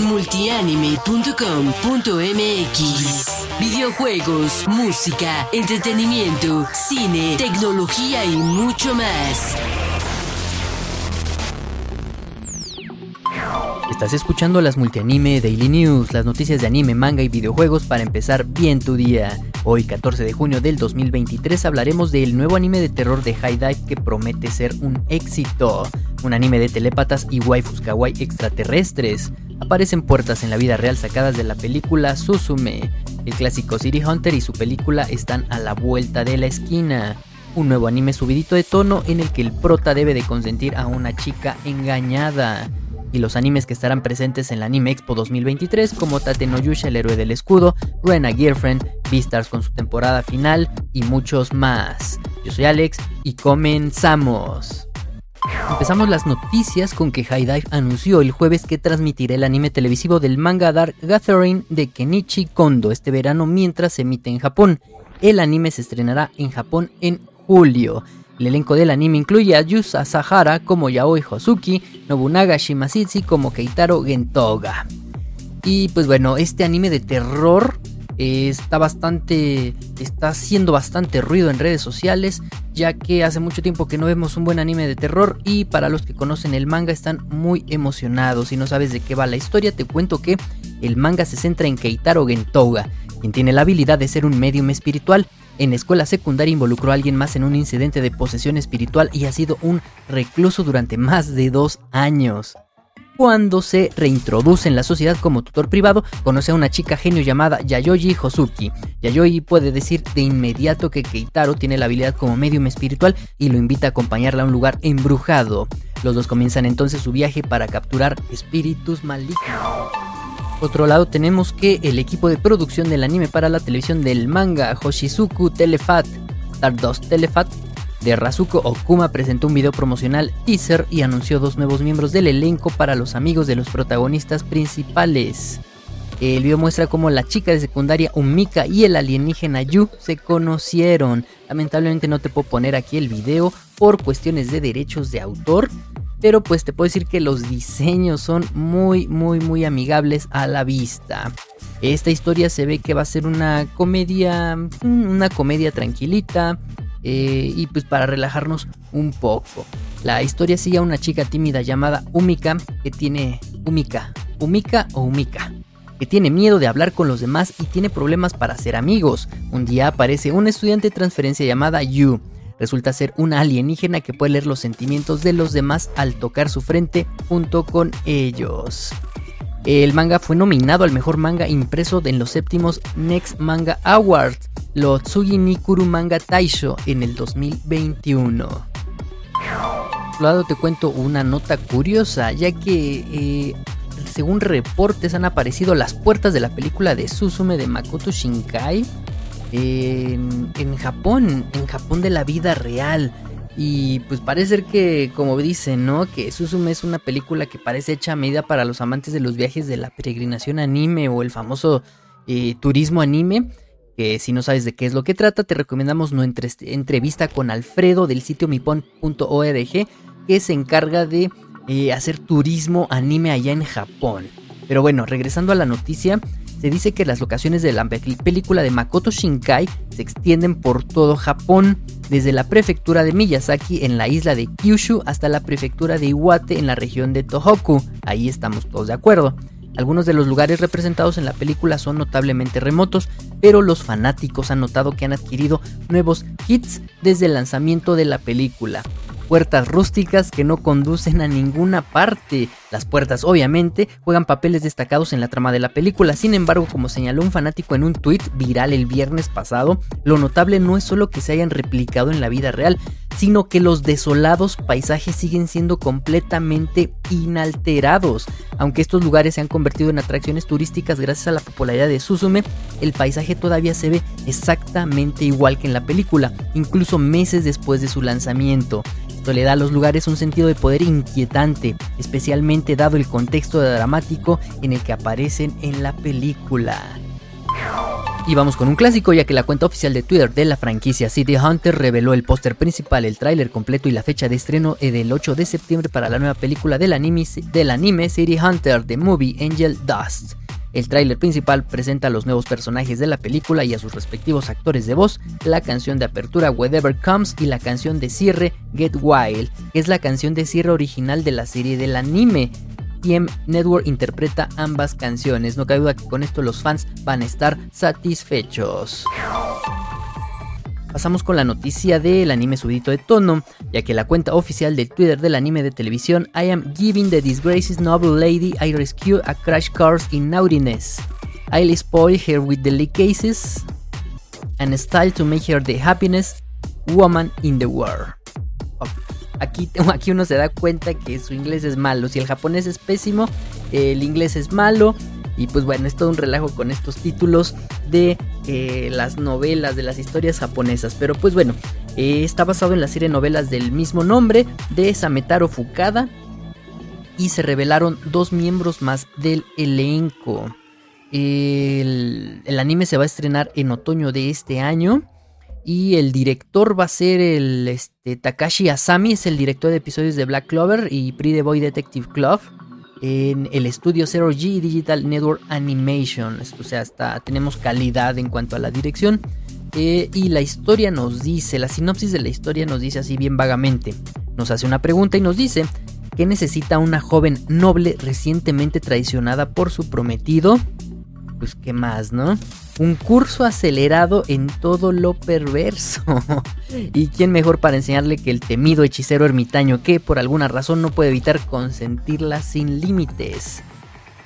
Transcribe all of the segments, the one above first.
multianime.com.mx Videojuegos, música, entretenimiento, cine, tecnología y mucho más. Estás escuchando las Multianime Daily News, las noticias de anime, manga y videojuegos para empezar bien tu día. Hoy, 14 de junio del 2023, hablaremos del nuevo anime de terror de High Dive que promete ser un éxito. Un anime de telépatas y waifus kawaii extraterrestres. Aparecen puertas en la vida real sacadas de la película Suzume. El clásico City Hunter y su película están a la vuelta de la esquina. Un nuevo anime subidito de tono en el que el prota debe de consentir a una chica engañada y los animes que estarán presentes en la Anime Expo 2023 como Tate no Yusha, el héroe del escudo, Rena Girlfriend, Beastars con su temporada final y muchos más. Yo soy Alex y comenzamos. Empezamos las noticias con que High anunció el jueves que transmitirá el anime televisivo del manga Dark Gathering de Kenichi Kondo este verano mientras se emite en Japón. El anime se estrenará en Japón en julio. El elenco del anime incluye a Yusa Sahara como Yaoi Hosuki, Nobunaga Shimashitsu como Keitaro Gentoga. Y pues bueno, este anime de terror eh, está bastante está haciendo bastante ruido en redes sociales ya que hace mucho tiempo que no vemos un buen anime de terror y para los que conocen el manga están muy emocionados si no sabes de qué va la historia te cuento que el manga se centra en Keitaro Gentoga quien tiene la habilidad de ser un medium espiritual en escuela secundaria involucró a alguien más en un incidente de posesión espiritual y ha sido un recluso durante más de dos años. Cuando se reintroduce en la sociedad como tutor privado, conoce a una chica genio llamada Yayoi Hosuki. Yayoi puede decir de inmediato que Keitaro tiene la habilidad como medium espiritual y lo invita a acompañarla a un lugar embrujado. Los dos comienzan entonces su viaje para capturar espíritus malignos otro lado tenemos que el equipo de producción del anime para la televisión del manga Hoshizuku Telefat Stardust Telefat de Razuko Okuma presentó un video promocional teaser y anunció dos nuevos miembros del elenco para los amigos de los protagonistas principales. El video muestra cómo la chica de secundaria Umika y el alienígena Yu se conocieron. Lamentablemente no te puedo poner aquí el video por cuestiones de derechos de autor, pero pues te puedo decir que los diseños son muy, muy, muy amigables a la vista. Esta historia se ve que va a ser una comedia, una comedia tranquilita eh, y pues para relajarnos un poco. La historia sigue a una chica tímida llamada Umika que tiene Umika, Umika o Umika que tiene miedo de hablar con los demás y tiene problemas para ser amigos. Un día aparece un estudiante de transferencia llamada Yu, resulta ser una alienígena que puede leer los sentimientos de los demás al tocar su frente junto con ellos. El manga fue nominado al mejor manga impreso en los séptimos Next Manga Awards, los Tsugi Nikuru Manga Taisho, en el 2021. Por otro lado te cuento una nota curiosa, ya que eh, según reportes han aparecido las puertas de la película de Suzume de Makoto Shinkai en, Japón, en Japón de la vida real. Y pues parece ser que, como dicen, ¿no? Que Suzume es una película que parece hecha a medida para los amantes de los viajes de la peregrinación anime o el famoso eh, turismo anime. Que si no sabes de qué es lo que trata, te recomendamos nuestra entrevista con Alfredo del sitio mipon.org, que se encarga de eh, hacer turismo anime allá en Japón. Pero bueno, regresando a la noticia, se dice que las locaciones de la película de Makoto Shinkai se extienden por todo Japón, desde la prefectura de Miyazaki en la isla de Kyushu hasta la prefectura de Iwate en la región de Tohoku. Ahí estamos todos de acuerdo. Algunos de los lugares representados en la película son notablemente remotos, pero los fanáticos han notado que han adquirido nuevos hits desde el lanzamiento de la película puertas rústicas que no conducen a ninguna parte. Las puertas obviamente juegan papeles destacados en la trama de la película, sin embargo como señaló un fanático en un tweet viral el viernes pasado, lo notable no es solo que se hayan replicado en la vida real, sino que los desolados paisajes siguen siendo completamente inalterados. Aunque estos lugares se han convertido en atracciones turísticas gracias a la popularidad de Suzume, el paisaje todavía se ve exactamente igual que en la película, incluso meses después de su lanzamiento. Esto le da a los lugares un sentido de poder inquietante, especialmente dado el contexto dramático en el que aparecen en la película. Y vamos con un clásico, ya que la cuenta oficial de Twitter de la franquicia City Hunter reveló el póster principal, el tráiler completo y la fecha de estreno del 8 de septiembre para la nueva película del anime, del anime City Hunter, The Movie Angel Dust. El tráiler principal presenta a los nuevos personajes de la película y a sus respectivos actores de voz, la canción de apertura Whatever Comes y la canción de cierre Get Wild, que es la canción de cierre original de la serie del anime. TM Network interpreta ambas canciones, no cabe duda que con esto los fans van a estar satisfechos. Pasamos con la noticia del anime subidito de tono, ya que la cuenta oficial del Twitter del anime de televisión I am giving the disgraces noble lady I rescue a crash course in naughtiness. I'll spoil her with delicacies and style to make her the happiness woman in the world. Aquí, aquí uno se da cuenta que su inglés es malo. Si el japonés es pésimo, el inglés es malo. Y pues bueno, es todo un relajo con estos títulos de eh, las novelas, de las historias japonesas. Pero pues bueno, eh, está basado en la serie de novelas del mismo nombre de Sametaro Fukada. Y se revelaron dos miembros más del elenco. El, el, anime se va a estrenar en otoño de este año. Y el director va a ser el este, Takashi Asami, es el director de episodios de Black Clover y Pretty Boy Detective Club en el estudio Zero G Digital Network Animation. O sea, hasta tenemos calidad en cuanto a la dirección. Eh, y la historia nos dice, la sinopsis de la historia nos dice así bien vagamente. Nos hace una pregunta y nos dice que necesita una joven noble recientemente traicionada por su prometido. Pues qué más, ¿no? Un curso acelerado en todo lo perverso. ¿Y quién mejor para enseñarle que el temido hechicero ermitaño que por alguna razón no puede evitar consentirla sin límites?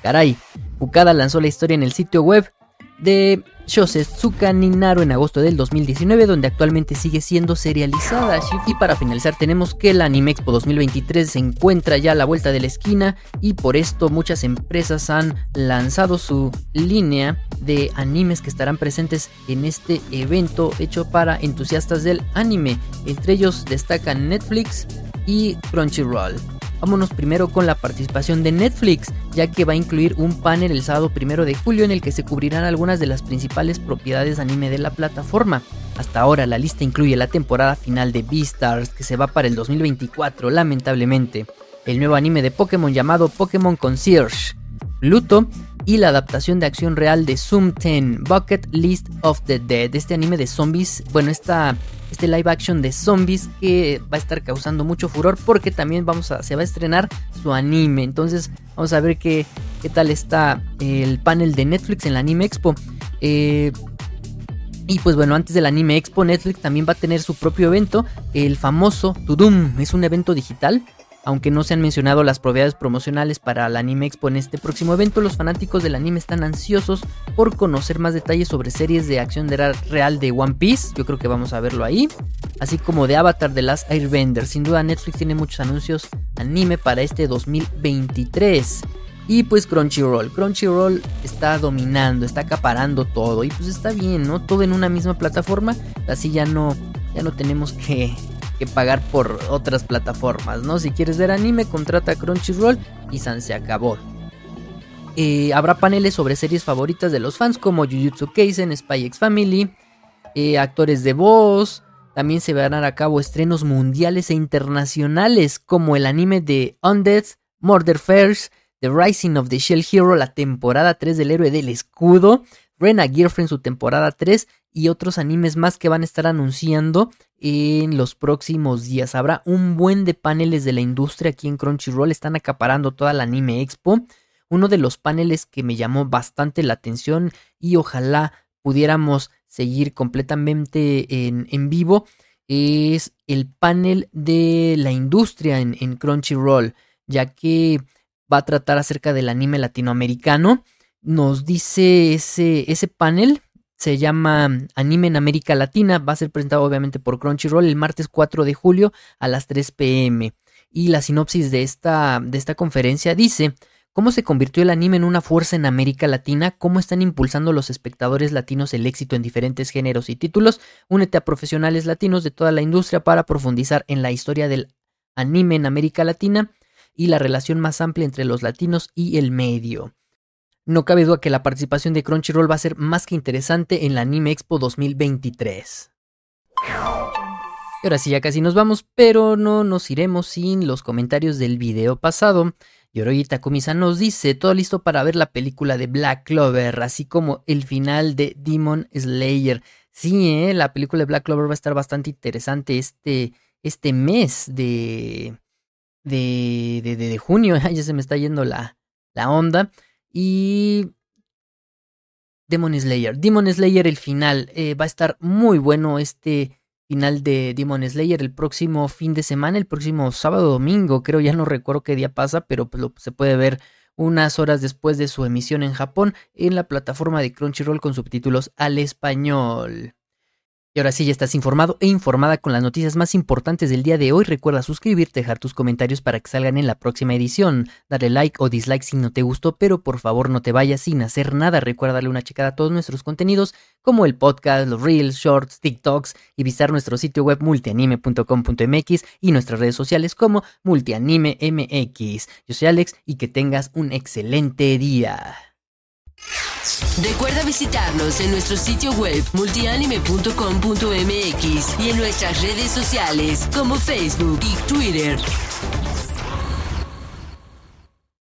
Caray, Fukada lanzó la historia en el sitio web de Shosetsuka Ninaru en agosto del 2019, donde actualmente sigue siendo serializada. Y para finalizar, tenemos que el Anime Expo 2023 se encuentra ya a la vuelta de la esquina y por esto muchas empresas han lanzado su línea de animes que estarán presentes en este evento hecho para entusiastas del anime. Entre ellos destacan Netflix y Crunchyroll. Vámonos primero con la participación de Netflix, ya que va a incluir un panel el sábado primero de julio en el que se cubrirán algunas de las principales propiedades anime de la plataforma. Hasta ahora la lista incluye la temporada final de Beastars, que se va para el 2024, lamentablemente, el nuevo anime de Pokémon llamado Pokémon Concierge, Pluto y la adaptación de acción real de Zoom 10, Bucket List of the Dead, este anime de zombies, bueno, esta, este live action de zombies que va a estar causando mucho furor porque también vamos a, se va a estrenar su anime, entonces vamos a ver qué, qué tal está el panel de Netflix en la Anime Expo. Eh, y pues bueno, antes del Anime Expo, Netflix también va a tener su propio evento, el famoso Tudum. Es un evento digital aunque no se han mencionado las propiedades promocionales para el Anime Expo en este próximo evento, los fanáticos del anime están ansiosos por conocer más detalles sobre series de acción real de One Piece, yo creo que vamos a verlo ahí, así como de Avatar de Last Airbender. Sin duda Netflix tiene muchos anuncios anime para este 2023. Y pues Crunchyroll, Crunchyroll está dominando, está acaparando todo y pues está bien, ¿no? Todo en una misma plataforma, así ya no ya no tenemos que que pagar por otras plataformas, ¿no? Si quieres ver anime, contrata Crunchyroll y San se acabó. Eh, habrá paneles sobre series favoritas de los fans como Jujutsu Kaisen, Spy X Family, eh, actores de voz. También se verán a cabo estrenos mundiales e internacionales como el anime de Undead, Murder First, The Rising of the Shell Hero, la temporada 3 del héroe del escudo, Rena Girlfriend su temporada 3 y otros animes más que van a estar anunciando en los próximos días. Habrá un buen de paneles de la industria aquí en Crunchyroll, están acaparando toda la Anime Expo. Uno de los paneles que me llamó bastante la atención y ojalá pudiéramos seguir completamente en, en vivo es el panel de la industria en, en Crunchyroll, ya que va a tratar acerca del anime latinoamericano. Nos dice ese, ese panel se llama Anime en América Latina. Va a ser presentado obviamente por Crunchyroll el martes 4 de julio a las 3 pm. Y la sinopsis de esta, de esta conferencia dice cómo se convirtió el anime en una fuerza en América Latina, cómo están impulsando los espectadores latinos el éxito en diferentes géneros y títulos. Únete a profesionales latinos de toda la industria para profundizar en la historia del anime en América Latina y la relación más amplia entre los latinos y el medio. no cabe duda que la participación de Crunchyroll va a ser más que interesante en la Anime Expo 2023. Y ahora sí, ya casi nos vamos, pero no nos iremos sin los comentarios del video pasado. Yoroyi Takumi-san nos dice, todo listo para ver la película de Black Clover, así como el final de Demon Slayer. Sí, ¿eh? la película de Black Clover va a estar bastante interesante este, este mes de, de, de, de, junio. ya se me está yendo la, la onda. Y Demon Slayer. Demon Slayer, el final. Eh, va a estar muy bueno este final de Demon Slayer el próximo fin de semana, el próximo sábado domingo, creo, ya no recuerdo qué día pasa, pero pues, se puede ver unas horas después de su emisión en Japón en la plataforma de Crunchyroll con subtítulos al español. Y ahora sí ya estás informado e informada con las noticias más importantes del día de hoy. Recuerda suscribirte, dejar tus comentarios para que salgan en la próxima edición. Darle like o dislike si no te gustó, pero por favor no te vayas sin hacer nada. Recuerda darle una checada a todos nuestros contenidos, como el podcast, los reels, shorts, TikToks y visitar nuestro sitio web multianime.com.mx y nuestras redes sociales como multianimemx. Yo soy Alex y que tengas un excelente día. Recuerda visitarnos en nuestro sitio web multianime.com.mx y en nuestras redes sociales como Facebook y Twitter.